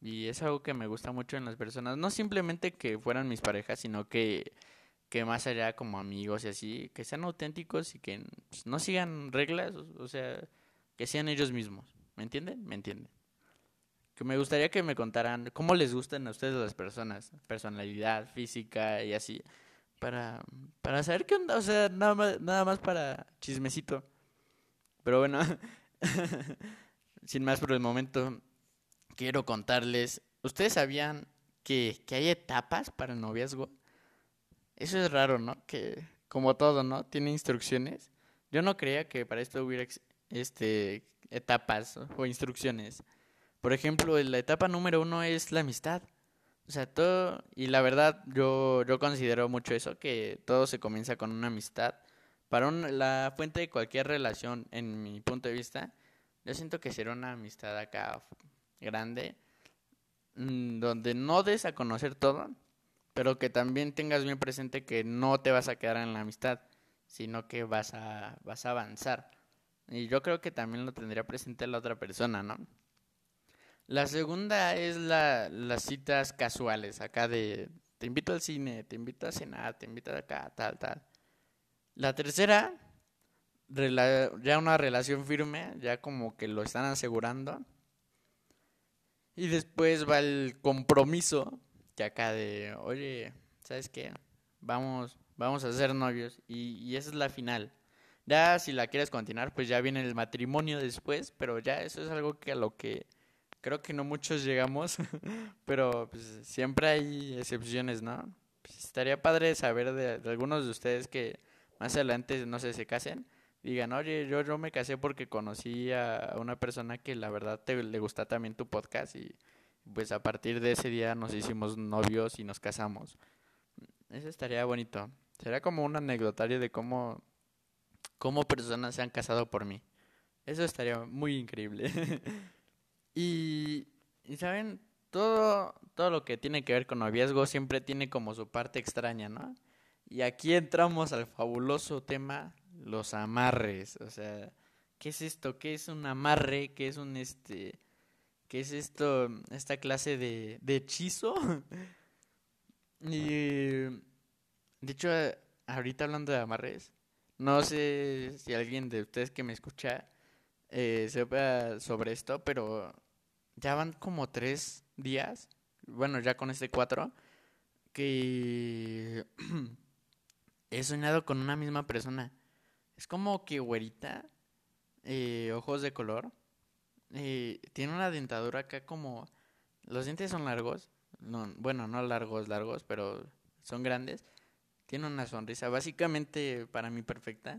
Y es algo que me gusta mucho en las personas. No simplemente que fueran mis parejas, sino que, que más allá como amigos y así, que sean auténticos y que pues, no sigan reglas, o, sea, que sean ellos mismos. ¿Me entienden? ¿Me entienden? Que me gustaría que me contaran cómo les gustan a ustedes las personas, personalidad, física y así, para, para saber qué onda, o sea, nada más, nada más para chismecito. Pero bueno, sin más por el momento, quiero contarles, ¿ustedes sabían que, que hay etapas para el noviazgo? Eso es raro, ¿no? Que como todo, ¿no? Tiene instrucciones. Yo no creía que para esto hubiera este etapas o instrucciones. Por ejemplo, la etapa número uno es la amistad. O sea, todo, y la verdad, yo, yo considero mucho eso, que todo se comienza con una amistad. Para la fuente de cualquier relación, en mi punto de vista, yo siento que será una amistad acá grande, mm, donde no des a conocer todo, pero que también tengas bien presente que no te vas a quedar en la amistad, sino que vas a, vas a avanzar. Y yo creo que también lo tendría presente la otra persona, ¿no? La segunda es la, las citas casuales, acá de te invito al cine, te invito a cenar, te invito acá, tal, tal. La tercera ya una relación firme, ya como que lo están asegurando. Y después va el compromiso, que acá de, oye, ¿sabes qué? Vamos, vamos a ser novios. Y, y esa es la final. Ya si la quieres continuar, pues ya viene el matrimonio después, pero ya eso es algo que a lo que creo que no muchos llegamos, pero pues siempre hay excepciones, ¿no? Pues estaría padre saber de, de algunos de ustedes que más adelante, no sé, se casen digan, oye, yo, yo me casé porque conocí a una persona que la verdad te, le gusta también tu podcast y pues a partir de ese día nos hicimos novios y nos casamos. Eso estaría bonito. Sería como un anecdotario de cómo, cómo personas se han casado por mí. Eso estaría muy increíble. y, y, saben, todo, todo lo que tiene que ver con noviazgo siempre tiene como su parte extraña, ¿no? Y aquí entramos al fabuloso tema los amarres, o sea, ¿qué es esto? ¿Qué es un amarre? ¿Qué es un este qué es esto esta clase de de hechizo? y de hecho ahorita hablando de amarres, no sé si alguien de ustedes que me escucha eh, sepa sobre esto, pero ya van como tres días, bueno, ya con este cuatro, que he soñado con una misma persona. Es como que güerita, eh, ojos de color. Eh, tiene una dentadura acá como... Los dientes son largos. No, bueno, no largos, largos, pero son grandes. Tiene una sonrisa básicamente para mí perfecta.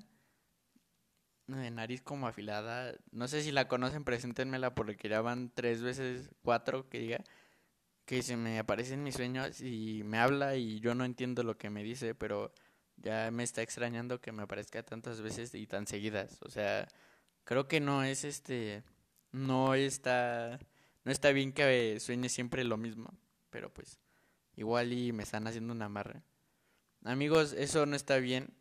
De nariz como afilada. No sé si la conocen, preséntenmela porque ya van tres veces, cuatro que diga. Que se me aparece en mis sueños y me habla y yo no entiendo lo que me dice, pero ya me está extrañando que me aparezca tantas veces y tan seguidas. O sea, creo que no es este, no está, no está bien que sueñe siempre lo mismo, pero pues igual y me están haciendo una amarre. Amigos, eso no está bien.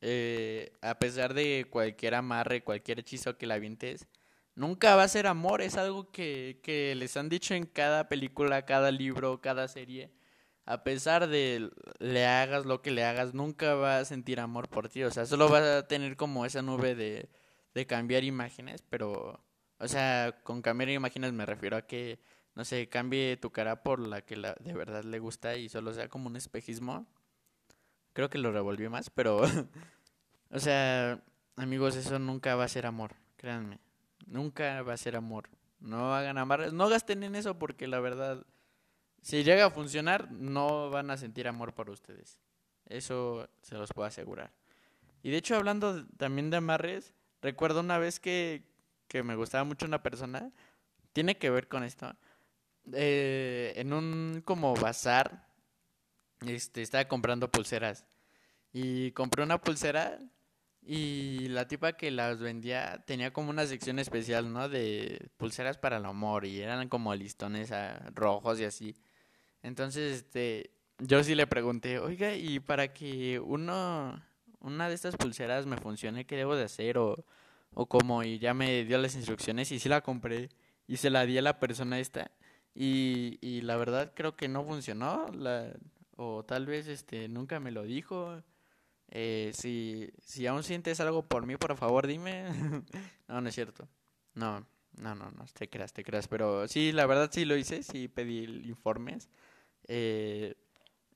Eh, a pesar de cualquier amarre, cualquier hechizo que la avientes, nunca va a ser amor. Es algo que, que les han dicho en cada película, cada libro, cada serie a pesar de le hagas lo que le hagas, nunca va a sentir amor por ti. O sea, solo va a tener como esa nube de, de cambiar imágenes, pero, o sea, con cambiar imágenes me refiero a que, no sé, cambie tu cara por la que la, de verdad le gusta y solo sea como un espejismo. Creo que lo revolví más, pero, o sea, amigos, eso nunca va a ser amor, créanme. Nunca va a ser amor. No hagan amar, no gasten en eso porque la verdad si llega a funcionar, no van a sentir amor por ustedes. Eso se los puedo asegurar. Y de hecho, hablando también de amarres, recuerdo una vez que, que me gustaba mucho una persona, tiene que ver con esto. Eh, en un como bazar, este, estaba comprando pulseras. Y compré una pulsera y la tipa que las vendía tenía como una sección especial, ¿no? De pulseras para el amor y eran como listones ah, rojos y así. Entonces, este, yo sí le pregunté, oiga, y para que uno, una de estas pulseras me funcione, ¿qué debo de hacer? O, o como, y ya me dio las instrucciones y sí la compré y se la di a la persona esta. Y, y la verdad creo que no funcionó, la, o tal vez este nunca me lo dijo. Eh, si, si aún sientes algo por mí, por favor dime. no, no es cierto. No, no, no, no, te creas, te creas. Pero sí, la verdad sí lo hice, sí pedí informes. Eh,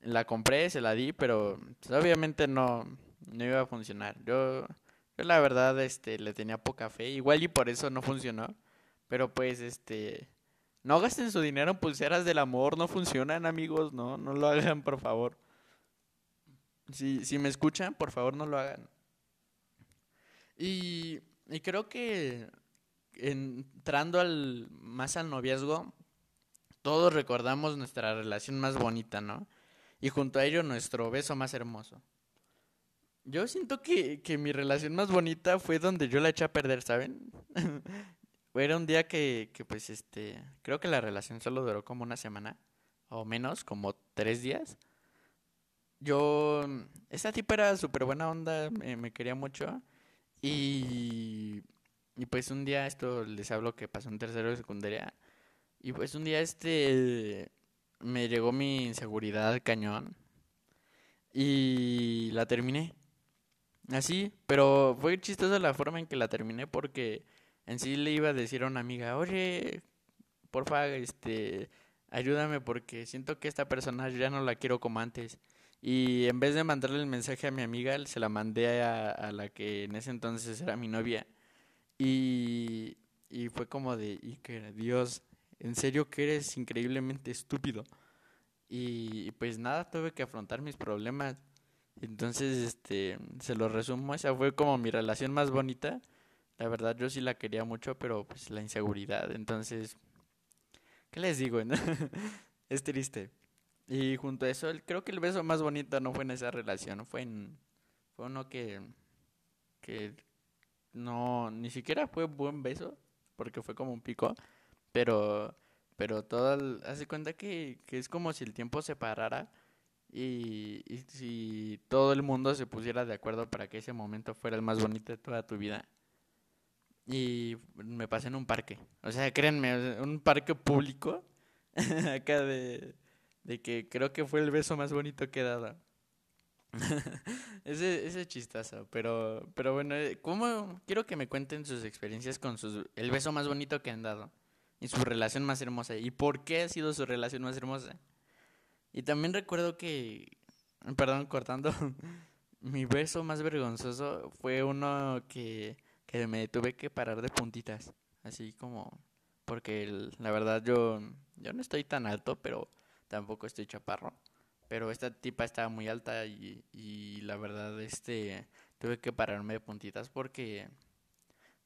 la compré, se la di, pero pues, obviamente no, no iba a funcionar. Yo, yo la verdad este, le tenía poca fe. Igual y por eso no funcionó. Pero pues este... No gasten su dinero en pulseras del amor, no funcionan amigos, no, no lo hagan por favor. Si, si me escuchan, por favor no lo hagan. Y, y creo que entrando al, más al noviazgo, todos recordamos nuestra relación más bonita, ¿no? Y junto a ello nuestro beso más hermoso. Yo siento que, que mi relación más bonita fue donde yo la eché a perder, ¿saben? Era un día que, que, pues, este, creo que la relación solo duró como una semana, o menos, como tres días. Yo, esta tipa era súper buena onda, me, quería mucho. Y, y pues un día, esto les hablo que pasó en tercero de secundaria. Y pues un día, este, me llegó mi inseguridad cañón. Y la terminé. Así, pero fue chistosa la forma en que la terminé porque en sí le iba a decir a una amiga, oye, porfa, este, ayúdame porque siento que esta persona ya no la quiero como antes. Y en vez de mandarle el mensaje a mi amiga, se la mandé a, a la que en ese entonces era mi novia. Y, y fue como de, y que Dios, en serio que eres increíblemente estúpido. Y, pues nada, tuve que afrontar mis problemas. Entonces, este, se lo resumo, esa fue como mi relación más bonita la verdad yo sí la quería mucho, pero pues la inseguridad. Entonces, ¿qué les digo? es triste. Y junto a eso, creo que el beso más bonito no fue en esa relación, fue en fue uno que que no ni siquiera fue buen beso, porque fue como un pico, pero pero todo hace cuenta que, que es como si el tiempo se parara y, y si todo el mundo se pusiera de acuerdo para que ese momento fuera el más bonito de toda tu vida y me pasé en un parque. O sea, créanme, un parque público. acá de, de que creo que fue el beso más bonito que he dado. ese, ese chistazo, pero, pero bueno, eh, ¿cómo? Quiero que me cuenten sus experiencias con sus, el beso más bonito que han dado y su relación más hermosa. Y por qué ha sido su relación más hermosa. Y también recuerdo que, perdón, cortando, mi beso más vergonzoso fue uno que que me tuve que parar de puntitas, así como porque la verdad yo yo no estoy tan alto, pero tampoco estoy chaparro, pero esta tipa estaba muy alta y, y la verdad este tuve que pararme de puntitas porque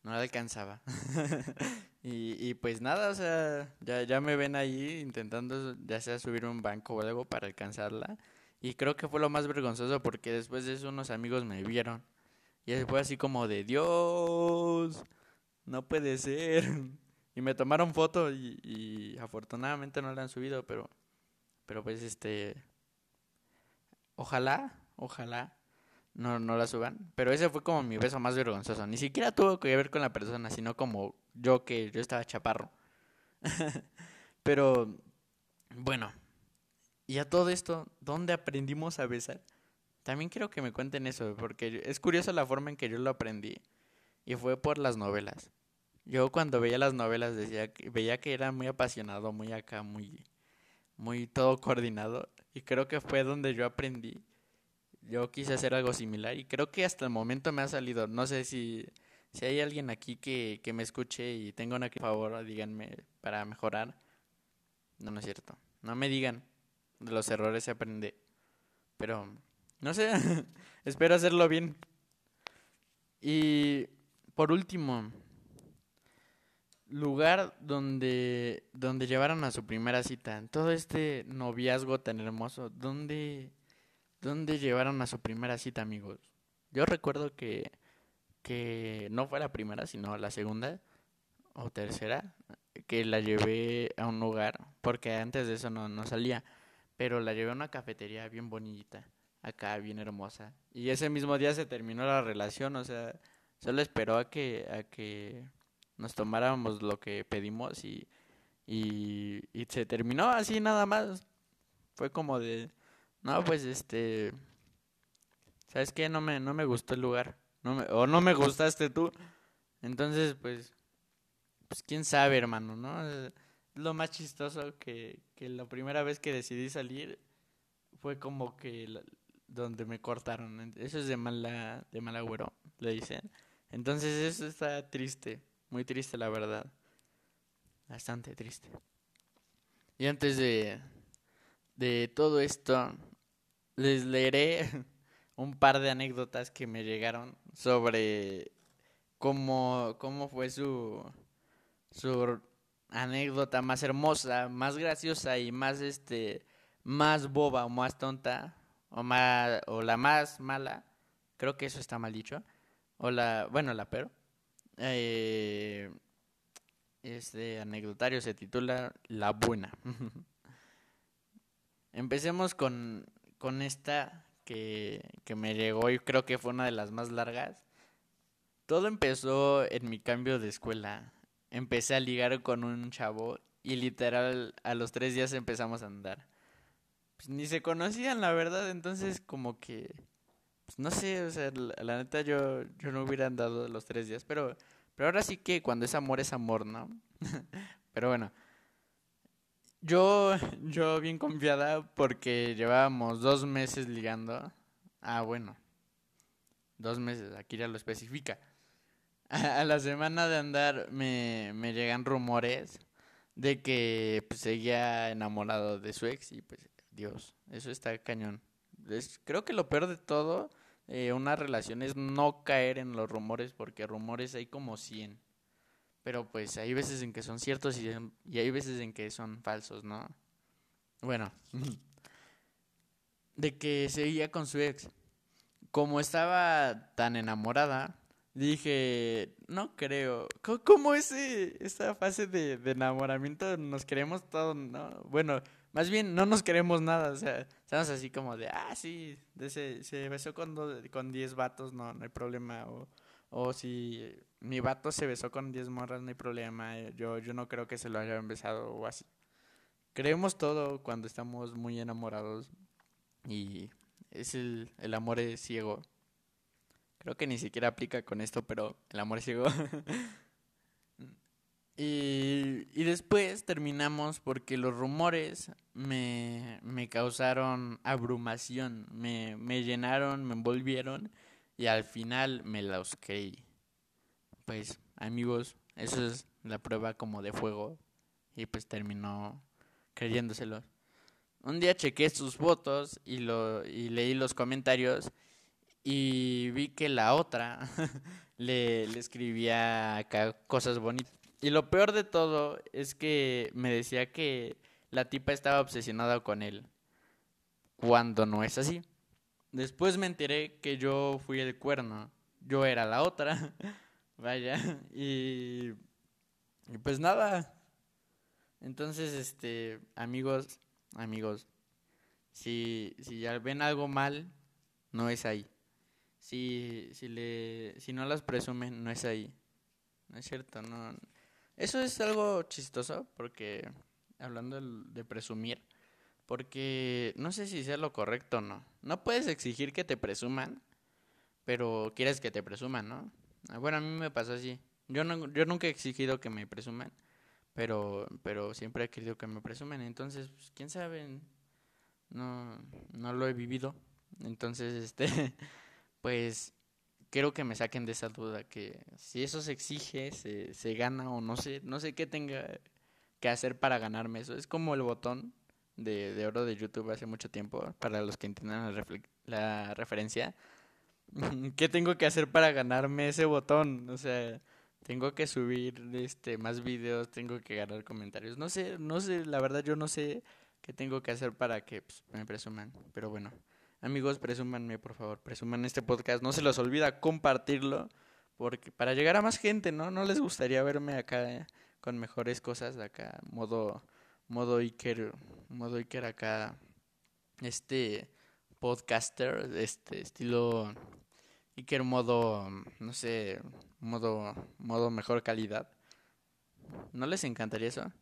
no la alcanzaba. y, pues nada, o sea, ya, ya me ven ahí intentando ya sea subir un banco o algo para alcanzarla. Y creo que fue lo más vergonzoso porque después de eso unos amigos me vieron y fue así como de Dios, no puede ser. Y me tomaron foto y, y afortunadamente no la han subido, pero, pero pues este, ojalá, ojalá no, no la suban. Pero ese fue como mi beso más vergonzoso. Ni siquiera tuvo que ver con la persona, sino como yo que yo estaba chaparro. pero, bueno, y a todo esto, ¿dónde aprendimos a besar? También quiero que me cuenten eso, porque es curioso la forma en que yo lo aprendí. Y fue por las novelas. Yo cuando veía las novelas decía veía que era muy apasionado, muy acá, muy, muy todo coordinado. Y creo que fue donde yo aprendí. Yo quise hacer algo similar y creo que hasta el momento me ha salido. No sé si, si hay alguien aquí que, que me escuche y tenga una que favor, díganme para mejorar. No, no es cierto. No me digan. De los errores se aprende. Pero no sé, espero hacerlo bien. Y por último, lugar donde, donde llevaron a su primera cita. Todo este noviazgo tan hermoso, ¿dónde, ¿dónde llevaron a su primera cita, amigos? Yo recuerdo que, que no fue la primera, sino la segunda o tercera, que la llevé a un lugar, porque antes de eso no, no salía. pero la llevé a una cafetería bien bonita, acá bien hermosa. Y ese mismo día se terminó la relación, o sea, solo esperó a que, a que nos tomáramos lo que pedimos y, y, y se terminó así nada más. Fue como de, no, pues este, ¿sabes qué? No me, no me gustó el lugar, o no me gustaste tú. Entonces, pues, pues quién sabe, hermano, ¿no? Es lo más chistoso que, que la primera vez que decidí salir fue como que donde me cortaron. Eso es de mala, de mal agüero, le dicen. Entonces eso está triste, muy triste la verdad. Bastante triste. Y antes de, de todo esto, les leeré un par de anécdotas que me llegaron sobre cómo, cómo fue su, su anécdota más hermosa, más graciosa y más este más boba o más tonta o más o la más mala, creo que eso está mal dicho, o la bueno la pero eh, este anecdotario se titula La buena. Empecemos con, con esta que, que me llegó y creo que fue una de las más largas. Todo empezó en mi cambio de escuela. Empecé a ligar con un chavo y literal a los tres días empezamos a andar. Pues ni se conocían, la verdad, entonces como que, pues no sé, o sea, la, neta yo, yo no hubiera andado los tres días, pero, pero ahora sí que cuando es amor es amor, ¿no? pero bueno, yo, yo bien confiada porque llevábamos dos meses ligando. Ah, bueno. Dos meses, aquí ya lo especifica. A, la semana de andar me, me llegan rumores de que pues, seguía enamorado de su ex y pues Dios, eso está cañón. creo que lo peor de todo, eh, una relación es no caer en los rumores porque rumores hay como 100. Pero pues hay veces en que son ciertos y, y hay veces en que son falsos, ¿no? Bueno, de que seguía con su ex. Como estaba tan enamorada, dije, no creo. ¿Cómo, ese, esa fase de, de, enamoramiento nos queremos todos, no? Bueno, más bien no nos queremos nada, o sea, estamos así como de, ah, sí, de ese, se besó con, con 10 vatos, no, no hay problema, o o si mi vato se besó con 10 morras, no hay problema. Eh, yo, yo no creo que se lo hayan besado o así. Creemos todo cuando estamos muy enamorados. Y es el, el amor es ciego. Creo que ni siquiera aplica con esto, pero el amor es ciego. y, y después terminamos porque los rumores me, me causaron abrumación. Me, me llenaron, me envolvieron y al final me los creí. Pues amigos, eso es la prueba como de fuego y pues terminó creyéndoselo. Un día chequé sus fotos y lo y leí los comentarios y vi que la otra le, le escribía acá cosas bonitas. Y lo peor de todo es que me decía que la tipa estaba obsesionada con él, cuando no es así. Después me enteré que yo fui el cuerno. Yo era la otra. Vaya. Y, pues nada. Entonces, este, amigos, amigos, si, si ya ven algo mal, no es ahí. Si, si, le, si no las presumen, no es ahí. No es cierto, no. Eso es algo chistoso porque, hablando de presumir, porque no sé si sea lo correcto o no. No puedes exigir que te presuman, pero quieres que te presuman, ¿no? Ah, bueno, a mí me pasa así. Yo, no, yo nunca he exigido que me presuman, pero, pero siempre he querido que me presumen. Entonces, pues, quién sabe, no, no lo he vivido. Entonces, este, pues quiero que me saquen de esa duda, que si eso se exige, se, se gana o no sé, no sé qué tenga que hacer para ganarme eso. Es como el botón de, de oro de YouTube hace mucho tiempo, para los que entiendan la, la referencia. ¿Qué tengo que hacer para ganarme ese botón? O sea, tengo que subir este más videos, tengo que ganar comentarios. No sé, no sé, la verdad yo no sé qué tengo que hacer para que pues, me presuman, pero bueno. Amigos, presúmanme, por favor, presuman este podcast. No se los olvida compartirlo porque para llegar a más gente, ¿no? No les gustaría verme acá con mejores cosas acá, modo modo Iker, modo Iker acá este podcaster, este estilo Iker modo, no sé, modo, modo mejor calidad. ¿No les encantaría eso?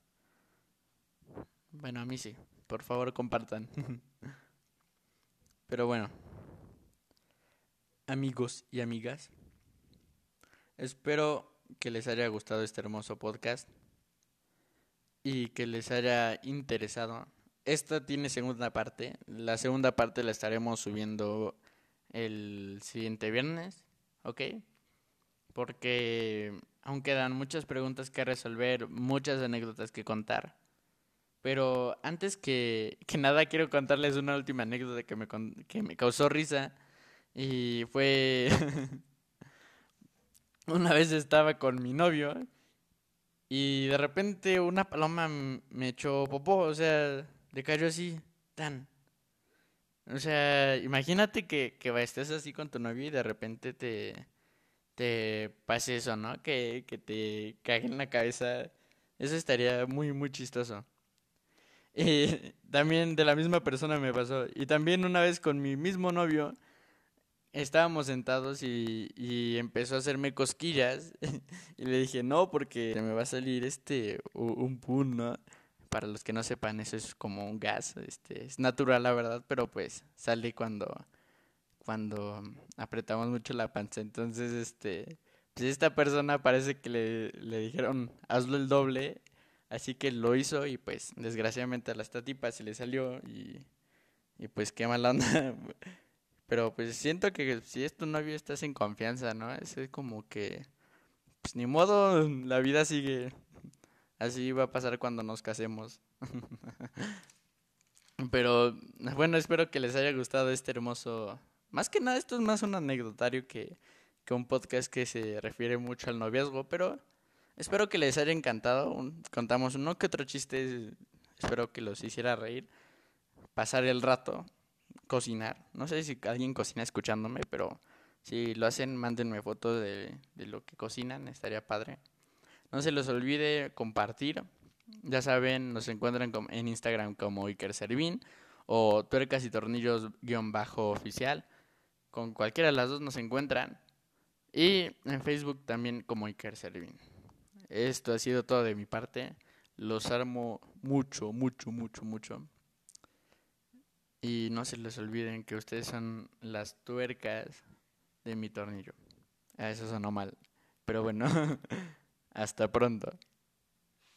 Bueno, a mí sí. Por favor, compartan. Pero bueno, amigos y amigas, espero que les haya gustado este hermoso podcast y que les haya interesado. Esta tiene segunda parte. La segunda parte la estaremos subiendo el siguiente viernes, ¿ok? Porque aún quedan muchas preguntas que resolver, muchas anécdotas que contar. Pero antes que, que nada quiero contarles una última anécdota que me, que me causó risa. Y fue... una vez estaba con mi novio y de repente una paloma me echó popó, o sea, le cayó así, tan. O sea, imagínate que, que estés así con tu novio y de repente te, te pase eso, ¿no? Que, que te cague en la cabeza. Eso estaría muy, muy chistoso. Y también de la misma persona me pasó. Y también una vez con mi mismo novio, estábamos sentados y, y empezó a hacerme cosquillas. y le dije, no, porque me va a salir este, un pun, ¿no? Para los que no sepan, eso es como un gas. Este, es natural, la verdad, pero pues sale cuando, cuando apretamos mucho la panza. Entonces, este, pues esta persona parece que le, le dijeron, hazlo el doble Así que lo hizo y pues desgraciadamente a la esta tipa se le salió y, y pues qué mala onda. Pero pues siento que si es tu novio estás en confianza, ¿no? Es como que pues ni modo, la vida sigue. Así va a pasar cuando nos casemos. Pero bueno, espero que les haya gustado este hermoso... Más que nada, esto es más un anecdotario que, que un podcast que se refiere mucho al noviazgo, pero Espero que les haya encantado. contamos uno que otro chiste. Espero que los hiciera reír. Pasar el rato. Cocinar. No sé si alguien cocina escuchándome, pero si lo hacen, mándenme fotos de, lo que cocinan. Estaría padre. No se les olvide compartir. Ya saben, nos encuentran en Instagram como Iker Servín o tuercas y tornillos guion bajo oficial. Con cualquiera de las dos nos encuentran. Y en Facebook también como Iker Servín. Esto ha sido todo de mi parte. Los armo mucho, mucho, mucho, mucho. Y no se les olviden que ustedes son las tuercas de mi tornillo. Eso sonó mal. Pero bueno, hasta pronto.